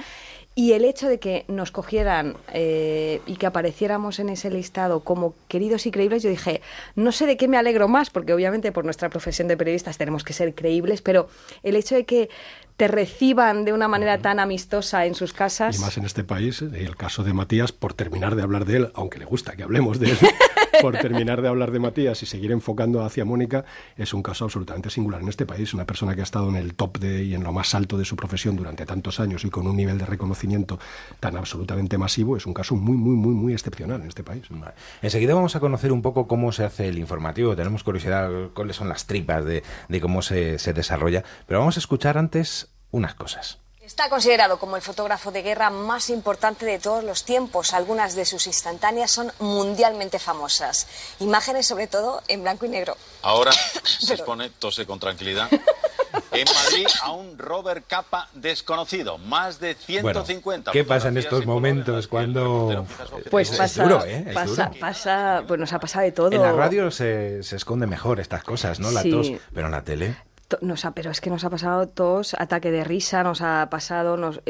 y el hecho de que nos cogieran eh, y que apareciéramos en ese listado como queridos y creíbles, yo dije, no sé de qué me alegro más, porque obviamente por nuestra profesión de periodistas tenemos que ser creíbles, pero el hecho de que te reciban de una manera tan amistosa en sus casas. Y más en este país, el caso de Matías, por terminar de hablar de él, aunque le gusta que hablemos de él, por terminar de hablar de Matías y seguir enfocando hacia Mónica, es un caso absolutamente singular en este país. Una persona que ha estado en el top de, y en lo más alto de su profesión durante tantos años y con un nivel de reconocimiento tan absolutamente masivo, es un caso muy, muy, muy, muy excepcional en este país. Enseguida vamos a conocer un poco cómo se hace el informativo. Tenemos curiosidad cuáles son las tripas de, de cómo se, se desarrolla, pero vamos a escuchar antes unas cosas. Está considerado como el fotógrafo de guerra más importante de todos los tiempos. Algunas de sus instantáneas son mundialmente famosas. Imágenes sobre todo en blanco y negro. Ahora se expone, tose con tranquilidad. En Madrid a un Robert Capa desconocido, más de 150. ¿Qué pasa en estos momentos cuando pues pasa, duro, ¿eh? pasa, pasa, pues nos ha pasado de todo. En la radio se, se esconde mejor estas cosas, ¿no? La tos, pero en la tele nos ha, pero es que nos ha pasado tos, ataque de risa, nos ha pasado, nos,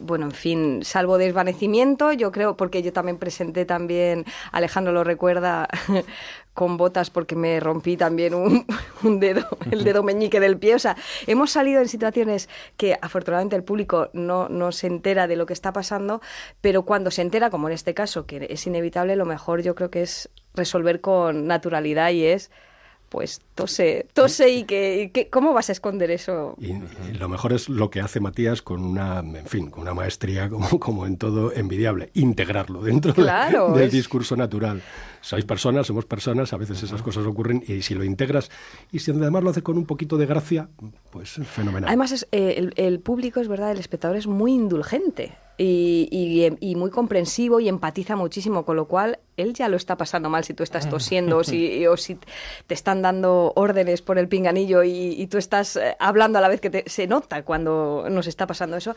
bueno, en fin, salvo desvanecimiento, yo creo, porque yo también presenté también, Alejandro lo recuerda, con botas porque me rompí también un, un, dedo, el dedo meñique del pie. O sea, hemos salido en situaciones que afortunadamente el público no, no se entera de lo que está pasando, pero cuando se entera, como en este caso, que es inevitable, lo mejor yo creo que es resolver con naturalidad y es pues tose, tose y que, ¿cómo vas a esconder eso? Y, lo mejor es lo que hace Matías con una, en fin, con una maestría como, como en todo envidiable, integrarlo dentro del discurso natural sois personas, somos personas, a veces esas cosas ocurren y si lo integras y si además lo hace con un poquito de gracia, pues fenomenal. Además, es, eh, el, público es verdad, el espectador es muy indulgente. Y, y, muy comprensivo y empatiza muchísimo, con lo cual él ya lo está pasando mal si tú estás tosiendo o si, o si te están dando órdenes por el pinganillo y, tú estás eh, hablando a la vez que se nota cuando nos está pasando eso.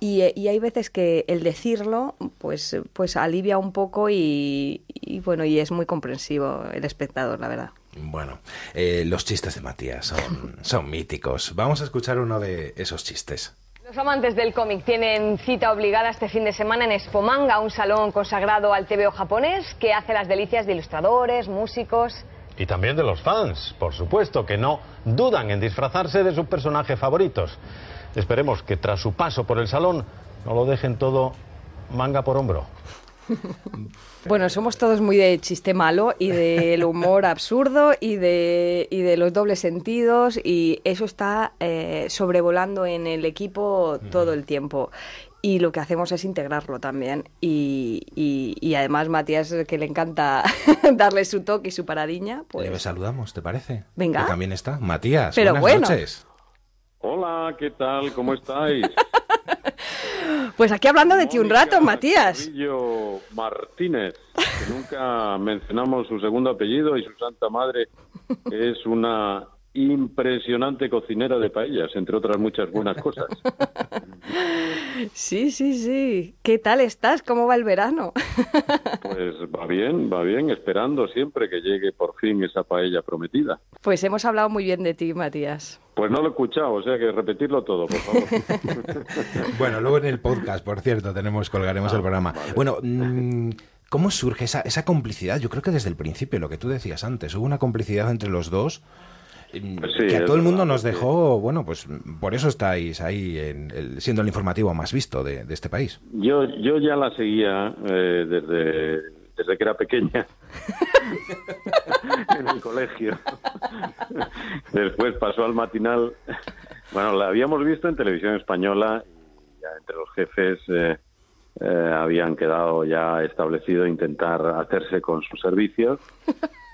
Y, y, hay veces que el decirlo pues, pues alivia un poco y, bueno, y es muy comprensivo el espectador, la verdad. Bueno, eh, los chistes de Matías son, son míticos. Vamos a escuchar uno de esos chistes. Los amantes del cómic tienen cita obligada este fin de semana en Espomanga, un salón consagrado al TVO japonés que hace las delicias de ilustradores, músicos. Y también de los fans, por supuesto, que no dudan en disfrazarse de sus personajes favoritos. Esperemos que tras su paso por el salón no lo dejen todo manga por hombro. Bueno, somos todos muy de chiste malo y del humor absurdo y de, y de los dobles sentidos y eso está eh, sobrevolando en el equipo todo el tiempo. Y lo que hacemos es integrarlo también. Y, y- y además Matías, que le encanta darle su toque y su paradiña, pues... Le saludamos, ¿te parece? Venga. Que también está. Matías, Pero buenas bueno. noches. Hola, ¿qué tal? ¿Cómo estáis? Pues aquí hablando de ti un rato, Matías. Carrillo Martínez, que nunca mencionamos su segundo apellido y su santa madre es una impresionante cocinera de paellas, entre otras muchas buenas cosas. Sí, sí, sí. ¿Qué tal estás? ¿Cómo va el verano? Pues va bien, va bien, esperando siempre que llegue por fin esa paella prometida. Pues hemos hablado muy bien de ti, Matías. Pues no lo he escuchado, o sea que repetirlo todo, por favor. Bueno, luego en el podcast, por cierto, tenemos colgaremos el programa. Bueno, mm, ¿cómo surge esa, esa complicidad? Yo creo que desde el principio, lo que tú decías antes, hubo una complicidad entre los dos mm, Pues sí, que a todo el mundo verdad, nos dejó, bueno, pues por eso estáis ahí en el- siendo el informativo más visto de, de este país. Yo, yo ya la seguía eh, desde, desde que era pequeña en el colegio. Después pasó al matinal. Bueno, la habíamos visto en televisión española y ya entre los jefes eh, eh, habían quedado ya establecido intentar hacerse con sus servicios.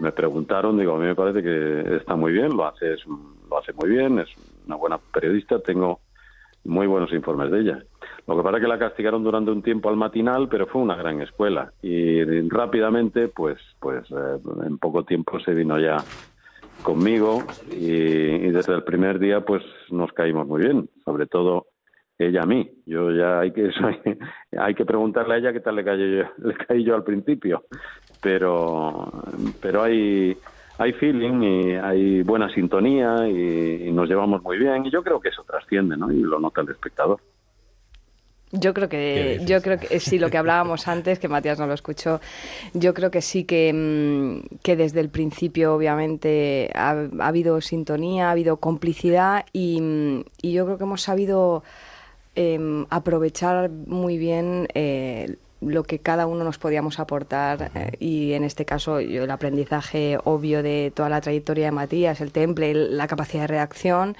Me preguntaron, digo, a mí me parece que está muy bien, lo hace, es- lo hace muy bien, es una buena periodista, tengo muy buenos informes de ella. Lo que pasa es que la castigaron durante un tiempo al matinal, pero fue una gran escuela y rápidamente, pues, pues eh, en poco tiempo se vino ya conmigo y, desde el primer día, pues nos caímos muy bien, sobre todo ella a mí. Yo ya hay que hay que preguntarle a ella qué tal le caí yo, le caí yo al principio, pero pero hay hay feeling y hay buena sintonía y, y nos llevamos muy bien y yo creo que eso trasciende, ¿no? Y lo nota el espectador. Yo creo que, yo creo que sí, lo que hablábamos antes, que Matías no lo escuchó, yo creo que sí que, mm, que desde el principio, obviamente, ha, ha habido sintonía, ha habido complicidad y, mm, y yo creo que hemos sabido em, aprovechar muy bien eh, lo que cada uno nos podíamos aportar eh, y en este caso yo el aprendizaje obvio de toda la trayectoria de Matías, el temple, el- la capacidad de reacción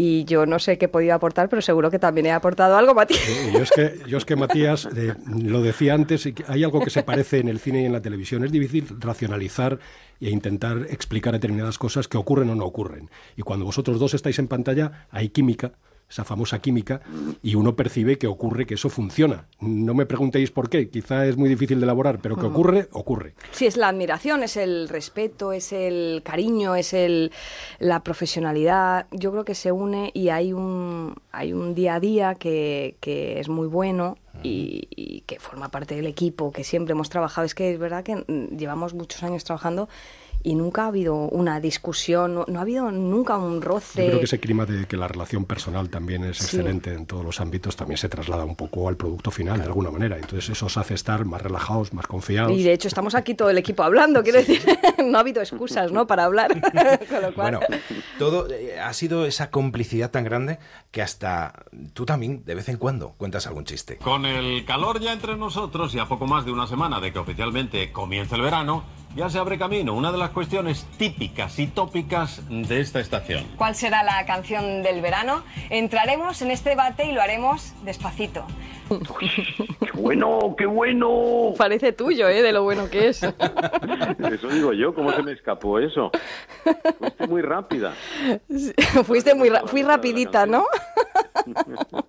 y yo no sé qué he podido aportar, pero seguro que también he aportado algo, Matías. Yo, es que, yo es que, Matías, eh, lo decía antes, hay algo que se parece en el cine y en la televisión. Es difícil racionalizar e intentar explicar determinadas cosas que ocurren o no ocurren. Y cuando vosotros dos estáis en pantalla, hay química, esa famosa química, y uno percibe que ocurre, que eso funciona. No me preguntéis por qué, quizá es muy difícil de elaborar, pero que Ujú. ocurre, ocurre. Sí, es la admiración, es el respeto, es el cariño, es el, la profesionalidad. Yo creo que se une y hay un, hay un día a día que, que es muy bueno y, y que forma parte del equipo, que siempre hemos trabajado. Es que es verdad que mm, llevamos muchos años trabajando y nunca ha habido una discusión, no, no ha habido nunca un roce. Yo creo que ese clima de que la relación personal también es Sí. excelente en todos los ámbitos, también se traslada un poco al producto final de alguna manera. Entonces eso os hace estar más relajados, más confiados. Y de hecho estamos aquí todo el equipo hablando, quiero decir, no ha habido excusas, ¿no? Para hablar. Con lo cual- Bueno, todo eh, ha sido esa complicidad tan grande que hasta tú también de vez en cuando cuentas algún chiste. Con el calor ya entre nosotros y a poco más de una semana de que oficialmente comience el verano, ya se abre camino una de las cuestiones típicas y tópicas de esta estación. ¿Cuál será la canción del verano? Entraremos en este debate y lo haremos despacito. ¡Qué bueno, qué bueno! Parece tuyo, ¿eh? De lo bueno que es. Eso digo yo, ¿cómo se me escapó eso? Fuiste muy rápida. Fuiste muy ra- fui rapidita, ¿no?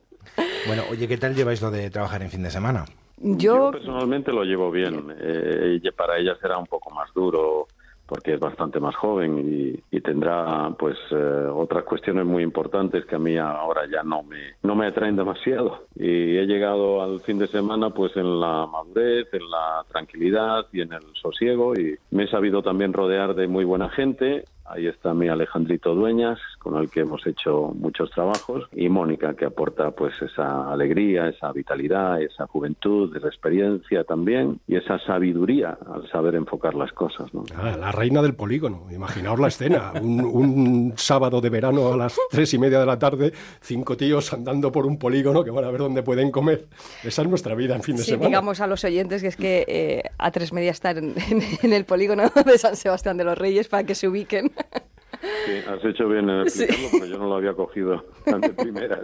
Bueno, oye, ¿qué tal lleváis lo de trabajar en fin de semana? Yo personalmente lo llevo bien. Eh, y para ella será un poco más duro porque es bastante más joven y, y tendrá pues eh, otras cuestiones muy importantes que a mí ahora ya no me no me atraen demasiado. Y he llegado al fin de semana pues en la madurez en la tranquilidad y en el sosiego y me he sabido también rodear de muy buena gente ahí está mi Alejandrito Dueñas, con el que hemos hecho muchos trabajos, y Mónica, que aporta pues esa alegría, esa vitalidad, esa juventud, esa experiencia también, y esa sabiduría al saber enfocar las cosas. ¿no? Ah, la reina del polígono, imaginaos la escena, un, un sábado de verano a las tres y media de la tarde, cinco tíos andando por un polígono que van a ver dónde pueden comer. Esa es nuestra vida en fin de Sí, semana. digamos a los oyentes que es que eh, a tres media estar en, en- en el polígono de San Sebastián de los Reyes para que se ubiquen. Sí, has hecho bien en explicarlo, porque yo no lo había cogido de primeras.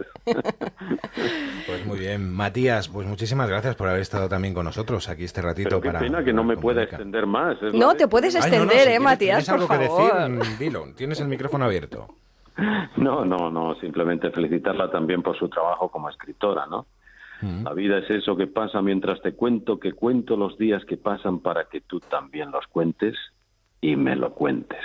Pues muy bien. Matías, pues muchísimas gracias por haber estado también con nosotros aquí este ratito Pero qué para... pena que no me pueda extender más. No, te puedes Ay, no, no, extender, si ¿eh, tienes- Matías? ¿Tienes algo por que favor. decir? Mm, Dilo, tienes el micrófono abierto. No, no, no, simplemente felicitarla también por su trabajo como escritora, ¿no? La vida es eso que pasa mientras te cuento, que cuento los días que pasan para que tú también los cuentes y me lo cuentes.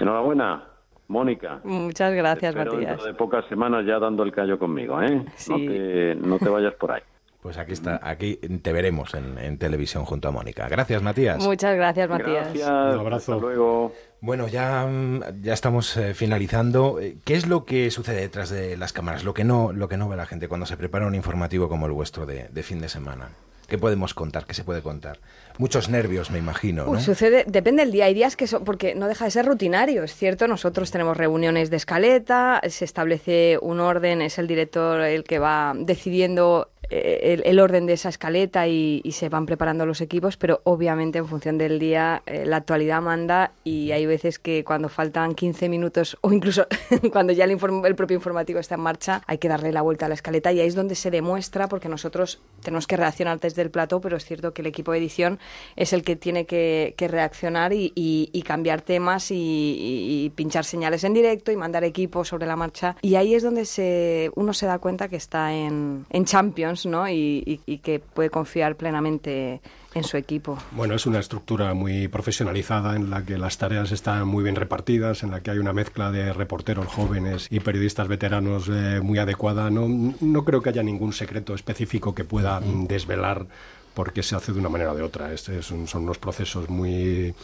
Enhorabuena, Mónica. Muchas gracias, Pero Matías. dentro de pocas semanas ya dando el callo conmigo, ¿eh? No, Sí. te, no te vayas por ahí. Pues aquí está, aquí te veremos en, en televisión junto a Mónica. Gracias, Matías. Muchas gracias, Matías. Gracias. Un abrazo. Hasta luego. Bueno, ya, mm, ya estamos eh, finalizando. Eh, ¿Qué es lo que sucede detrás de las cámaras? Lo que no, lo que no ve la gente cuando se prepara un informativo como el vuestro de, de fin de semana. ¿Qué podemos contar? ¿Qué se puede contar? Muchos nervios, me imagino, ¿no? Uy, sucede, depende del día. Hay días que son, porque no deja de ser rutinario, es cierto. Nosotros tenemos reuniones de escaleta, se establece un orden, es el director el que va decidiendo el, el orden de esa escaleta y, y se van preparando los equipos, pero obviamente en función del día eh, la actualidad manda y hay veces que cuando faltan 15 minutos o incluso cuando ya el, el propio informativo está en marcha, hay que darle la vuelta a la escaleta y ahí es donde se demuestra, porque nosotros tenemos que reaccionar desde el plató, pero es cierto que el equipo de edición es el que tiene que, que reaccionar y, y- y cambiar temas y pinchar señales en directo y mandar equipos sobre la marcha. Y ahí es donde se, uno se da cuenta que está en, en Champions ¿no? y, y- y que puede confiar plenamente en su equipo. Bueno, es una estructura muy profesionalizada en la que las tareas están muy bien repartidas, en la que hay una mezcla de reporteros jóvenes y periodistas veteranos eh, muy adecuada. No, no creo que haya ningún secreto específico que pueda mm, desvelar por qué se hace de una manera o de otra. Este es un- son unos procesos muy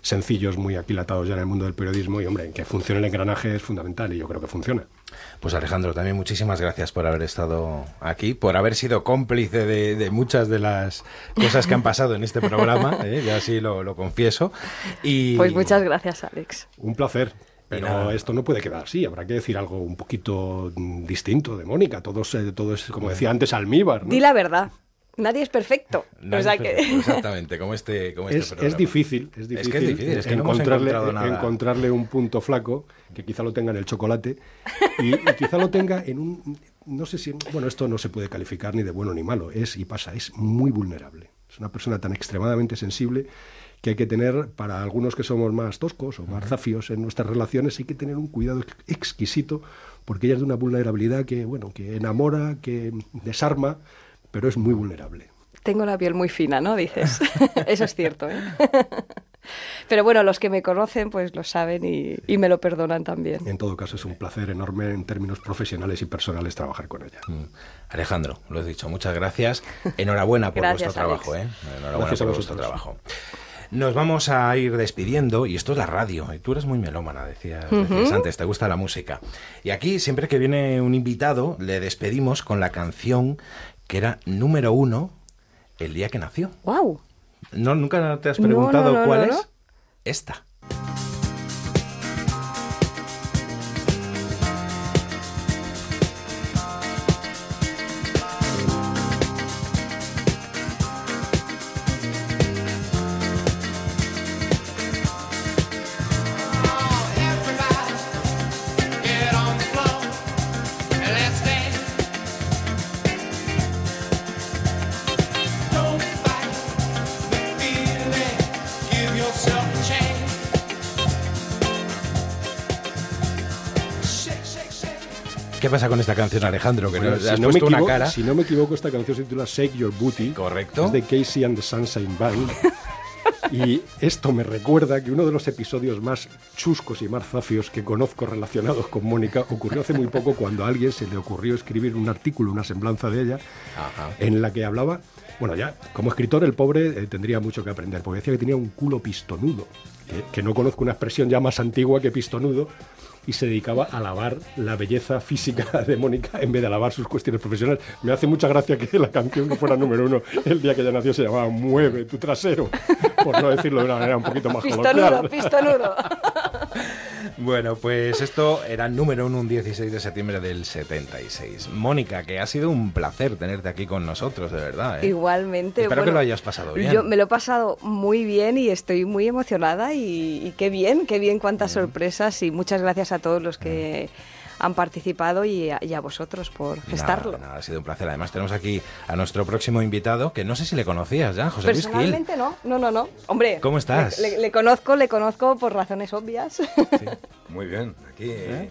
sencillos, muy aquilatados ya en el mundo del periodismo y, hombre, que funcione el engranaje es fundamental y yo creo que funciona. Pues Alejandro, también muchísimas gracias por haber estado aquí, por haber sido cómplice de, de muchas de las cosas que han pasado en este programa, ¿eh? ya así lo, lo confieso. Y Pues muchas gracias, Alex. Un placer. Pero esto no puede quedar así, habrá que decir algo un poquito distinto de Mónica. Todos, eh, todo es, como decía antes, almíbar. ¿no? Di la verdad. Nadie es perfecto. Nadie O sea es que- perfecto, Exactamente, como este, como este es, programa. es difícil, es difícil, que es difícil, es que no hemos encontrarle, encontrarle un punto flaco, que quizá lo tenga en el chocolate, y, y quizá lo tenga en un... No sé si... Bueno, esto no se puede calificar ni de bueno ni malo, es y pasa, es muy vulnerable. Es una persona tan extremadamente sensible que hay que tener, para algunos que somos más toscos o más zafios en nuestras relaciones, hay que tener un cuidado ex- exquisito, porque ella es de una vulnerabilidad que, bueno, que enamora, que desarma, pero es muy vulnerable. Tengo la piel muy fina, ¿no? Dices. Eso es cierto, ¿eh? Pero bueno, los que me conocen pues lo saben y, y me lo perdonan también. En todo caso, es un placer enorme en términos profesionales y personales trabajar con ella. Mm. Alejandro, lo he dicho, muchas gracias. Enhorabuena por Gracias, vuestro trabajo, ¿eh? Enhorabuena Gracias por vuestro trabajo. Nos vamos a ir despidiendo, y esto es la radio, y tú eres muy melómana, decías, decías antes, te gusta la música. Y aquí, siempre que viene un invitado, le despedimos con la canción que era número uno el día que nació. ¡Wow! ¿No, ¿Nunca te has preguntado no, no, cuál es? Esta. Pasa con esta canción, Alejandro? Que Bueno, nos si, has no me puesto una equivoco, cara. si no me equivoco, esta canción se titula Shake Your Booty. Correcto. Es de Casey and the Sunshine Band. Y esto me recuerda que uno de los episodios más chuscos y más zafios que conozco relacionados con Mónica ocurrió hace muy poco cuando a alguien se le ocurrió escribir un artículo, una semblanza de ella, en la que hablaba, bueno, ya como escritor el pobre eh, tendría mucho que aprender, porque decía que tenía un culo pistonudo, que, que no conozco una expresión ya más antigua que pistonudo, y se dedicaba a alabar la belleza física de Mónica en vez de alabar sus cuestiones profesionales. Me hace mucha gracia que la canción que fuera número uno el día que ella nació se llamaba Mueve tu trasero, por no decirlo de una manera un poquito más Pistonudo, coloquial. pistonudo. Bueno, pues esto era número uno un 16 de septiembre del 76. Mónica, que ha sido un placer tenerte aquí con nosotros, de verdad. ¿eh? Igualmente. Espero que lo hayas pasado bien. Yo me lo he pasado muy bien y estoy muy emocionada y, y qué bien, qué bien, cuántas sorpresas y muchas gracias a todos los que han participado y a, y a vosotros por gestarlo. Nada, nada, ha sido un placer. Además, tenemos aquí a nuestro próximo invitado, que no sé si le conocías ya, José Luis Gil. Personalmente no, no, no, no. Hombre, ¿Cómo estás? Le, le conozco, le conozco por razones obvias. Muy bien, aquí eh,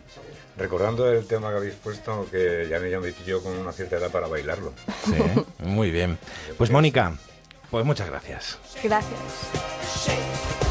recordando el tema que habéis puesto, que ya me llamo yo con una cierta edad para bailarlo. Sí, muy bien. Pues Mónica, pues muchas gracias. Gracias.